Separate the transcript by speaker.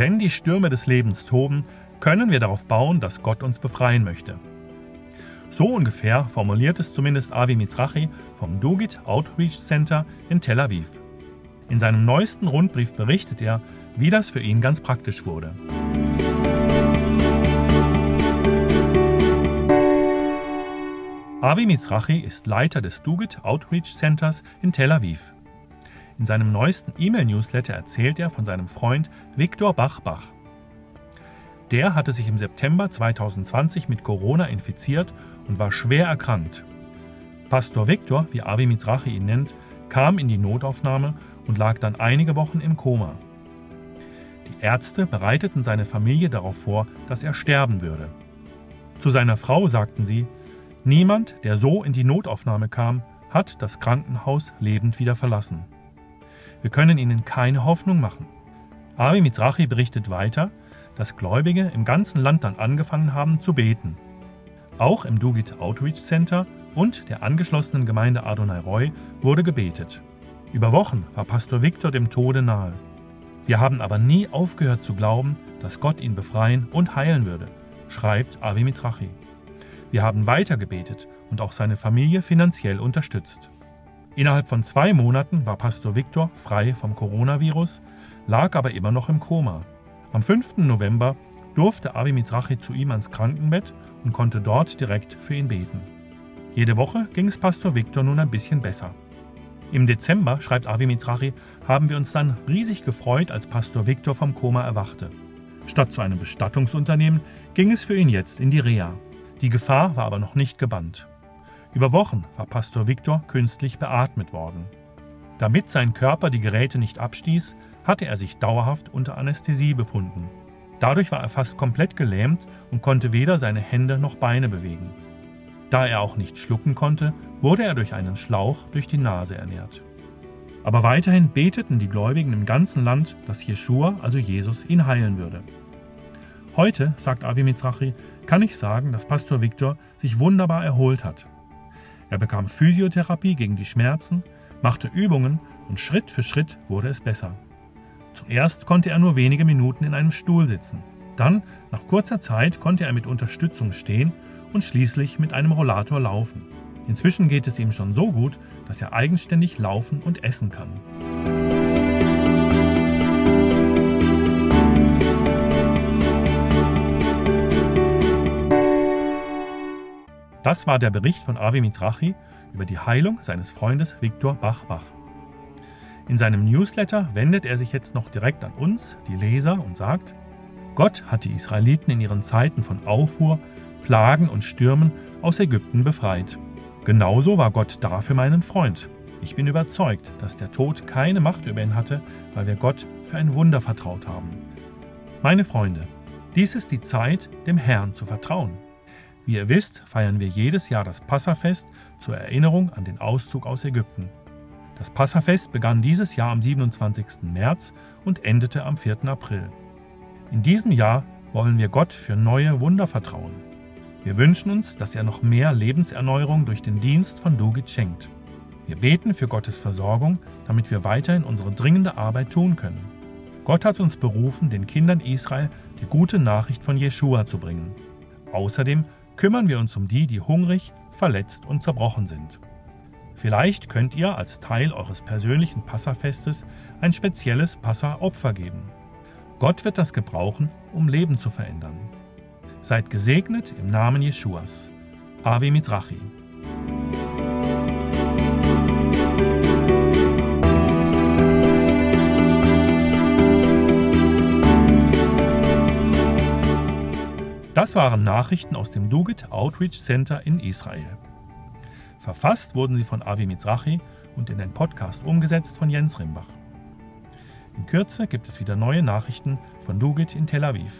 Speaker 1: wenn die Stürme des Lebens toben, können wir darauf bauen, dass Gott uns befreien möchte. So ungefähr formuliert es zumindest Avi Mizrachi vom Dugit Outreach Center in Tel Aviv. In seinem neuesten Rundbrief berichtet er, wie das für ihn ganz praktisch wurde. Avi Mizrachi ist Leiter des Dugit Outreach Centers in Tel Aviv. In seinem neuesten E-Mail-Newsletter erzählt er von seinem Freund Viktor Bachbach. Der hatte sich im September 2020 mit Corona infiziert und war schwer erkrankt. Pastor Viktor, wie Avi Mizrachi ihn nennt, kam in die Notaufnahme und lag dann einige Wochen im Koma. Die Ärzte bereiteten seine Familie darauf vor, dass er sterben würde. Zu seiner Frau sagten sie, niemand, der so in die Notaufnahme kam, hat das Krankenhaus lebend wieder verlassen. Wir können ihnen keine Hoffnung machen. Avi Mizrachi berichtet weiter, dass Gläubige im ganzen Land dann angefangen haben zu beten. Auch im Dugit Outreach Center und der angeschlossenen Gemeinde Adonai Roy wurde gebetet. Über Wochen war Pastor Victor dem Tode nahe. Wir haben aber nie aufgehört zu glauben, dass Gott ihn befreien und heilen würde, schreibt Avi Mizrachi. Wir haben weiter gebetet und auch seine Familie finanziell unterstützt. Innerhalb von zwei Monaten war Pastor Viktor frei vom Coronavirus, lag aber immer noch im Koma. Am 5. November durfte Avi Mizrachi zu ihm ans Krankenbett und konnte dort direkt für ihn beten. Jede Woche ging es Pastor Viktor nun ein bisschen besser. Im Dezember, schreibt Avi Mizrachi, haben wir uns dann riesig gefreut, als Pastor Viktor vom Koma erwachte. Statt zu einem Bestattungsunternehmen ging es für ihn jetzt in die Reha. Die Gefahr war aber noch nicht gebannt. Über Wochen war Pastor Viktor künstlich beatmet worden. Damit sein Körper die Geräte nicht abstieß, hatte er sich dauerhaft unter Anästhesie befunden. Dadurch war er fast komplett gelähmt und konnte weder seine Hände noch Beine bewegen. Da er auch nicht schlucken konnte, wurde er durch einen Schlauch durch die Nase ernährt. Aber weiterhin beteten die Gläubigen im ganzen Land, dass Jeschua, also Jesus, ihn heilen würde. Heute, sagt Avi Mizrachi, kann ich sagen, dass Pastor Viktor sich wunderbar erholt hat. Er bekam Physiotherapie gegen die Schmerzen, machte Übungen und Schritt für Schritt wurde es besser. Zuerst konnte er nur wenige Minuten in einem Stuhl sitzen. Dann, nach kurzer Zeit, konnte er mit Unterstützung stehen und schließlich mit einem Rollator laufen. Inzwischen geht es ihm schon so gut, dass er eigenständig laufen und essen kann. Das war der Bericht von Avi Mizrachi über die Heilung seines Freundes Viktor Bachbach. In seinem Newsletter wendet er sich jetzt noch direkt an uns, die Leser, und sagt, Gott hat die Israeliten in ihren Zeiten von Aufruhr, Plagen und Stürmen aus Ägypten befreit. Genauso war Gott da für meinen Freund. Ich bin überzeugt, dass der Tod keine Macht über ihn hatte, weil wir Gott für ein Wunder vertraut haben. Meine Freunde, dies ist die Zeit, dem Herrn zu vertrauen. Wie ihr wisst, feiern wir jedes Jahr das Passafest zur Erinnerung an den Auszug aus Ägypten. Das Passafest begann dieses Jahr am 27. März und endete am 4. April. In diesem Jahr wollen wir Gott für neue Wunder vertrauen. Wir wünschen uns, dass er noch mehr Lebenserneuerung durch den Dienst von Dugit schenkt. Wir beten für Gottes Versorgung, damit wir weiterhin unsere dringende Arbeit tun können. Gott hat uns berufen, den Kindern Israel die gute Nachricht von Jeschua zu bringen. Außerdem kümmern wir uns um die, die hungrig, verletzt und zerbrochen sind. Vielleicht könnt ihr als Teil eures persönlichen Passafestes ein spezielles Passa-Opfer geben. Gott wird das gebrauchen, um Leben zu verändern. Seid gesegnet im Namen Jeschuas. Ave Mizrachi. Das waren Nachrichten aus dem Dugit Outreach Center in Israel. Verfasst wurden sie von Avi Mizrachi und in den Podcast umgesetzt von Jens Rimbach. In Kürze gibt es wieder neue Nachrichten von Dugit in Tel Aviv.